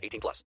18 plus.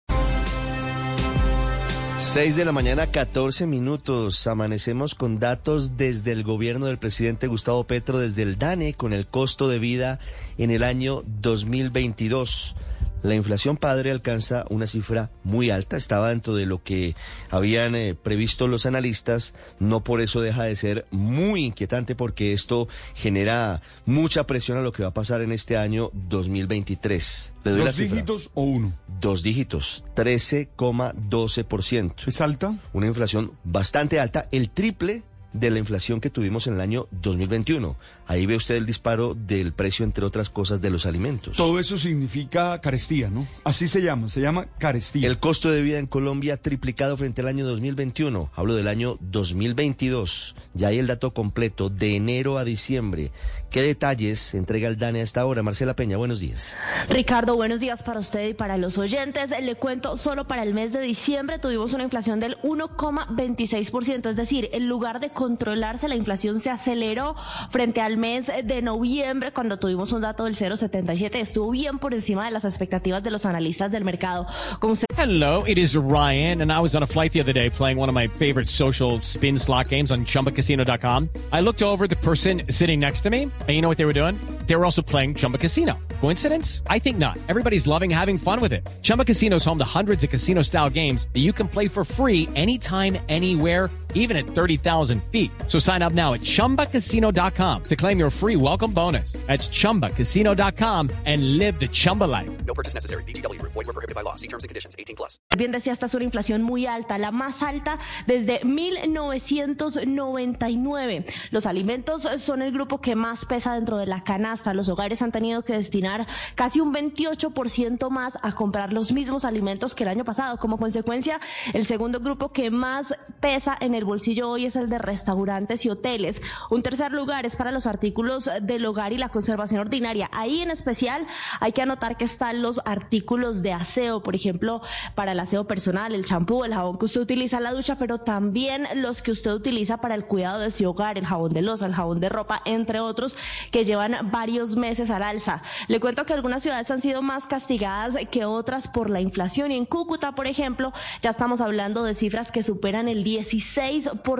6 de la mañana, 14 minutos. Amanecemos con datos desde el gobierno del presidente Gustavo Petro, desde el DANE, con el costo de vida en el año 2022. La inflación padre alcanza una cifra muy alta, estaba dentro de lo que habían eh, previsto los analistas, no por eso deja de ser muy inquietante porque esto genera mucha presión a lo que va a pasar en este año 2023. ¿Le doy ¿Dos dígitos o uno? Dos dígitos, 13,12%. ¿Es alta? Una inflación bastante alta, el triple de la inflación que tuvimos en el año 2021. Ahí ve usted el disparo del precio, entre otras cosas, de los alimentos. Todo eso significa carestía, ¿no? Así se llama, se llama carestía. El costo de vida en Colombia triplicado frente al año 2021. Hablo del año 2022. Ya hay el dato completo de enero a diciembre. ¿Qué detalles entrega el DANE hasta ahora? Marcela Peña, buenos días. Ricardo, buenos días para usted y para los oyentes. Le cuento, solo para el mes de diciembre tuvimos una inflación del 1,26%, es decir, en lugar de controlarse, la inflación se aceleró frente al mes de noviembre cuando tuvimos un dato del 0,77. Estuvo bien por encima de las expectativas de los analistas del mercado. Como usted... Hello, it is Ryan, and I was on a flight the other day playing one of my favorite social spin slot games on chumbacasino.com. I looked over the person sitting next to me, and you know what they were doing? They were also playing Chumba Casino. Coincidence? I think not. Everybody's loving having fun with it. Chumba Casino is home to hundreds of casino style games that you can play for free anytime, anywhere even at 30,000 feet. So sign up now at ChumbaCasino.com to claim your free welcome bonus. That's ChumbaCasino.com and live the Chumba life. No purchase necessary. BGW. Void were prohibited by law. See terms and conditions. 18 plus. Bien decía, esta es una inflación muy alta, la más alta desde 1999. Los alimentos son el grupo que más pesa dentro de la canasta. Los hogares han tenido que destinar casi un 28% más a comprar los mismos alimentos que el año pasado. Como consecuencia, el segundo grupo que más pesa en el el bolsillo hoy es el de restaurantes y hoteles. Un tercer lugar es para los artículos del hogar y la conservación ordinaria. Ahí en especial hay que anotar que están los artículos de aseo, por ejemplo, para el aseo personal, el champú, el jabón que usted utiliza en la ducha, pero también los que usted utiliza para el cuidado de su hogar, el jabón de losa, el jabón de ropa, entre otros, que llevan varios meses al alza. Le cuento que algunas ciudades han sido más castigadas que otras por la inflación y en Cúcuta, por ejemplo, ya estamos hablando de cifras que superan el 16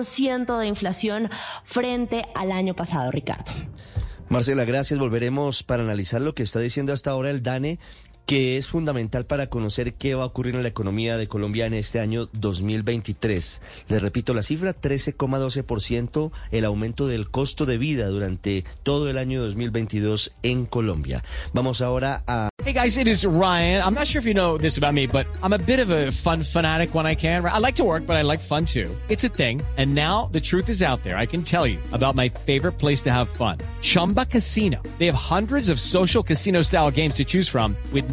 ciento de inflación frente al año pasado, Ricardo. Marcela, gracias. Volveremos para analizar lo que está diciendo hasta ahora el DANE que es fundamental para conocer qué va a ocurrir en la economía de Colombia en este año 2023. Le repito la cifra, 13,12% el aumento del costo de vida durante todo el año 2022 en Colombia. Vamos ahora a... Hey guys, it is Ryan. I'm not sure if you know this about me, but I'm a bit of a fun fanatic when I can. I like to work, but I like fun too. It's a thing. And now the truth is out there. I can tell you about my favorite place to have fun. Chumba Casino. They have hundreds of social casino style games to choose from with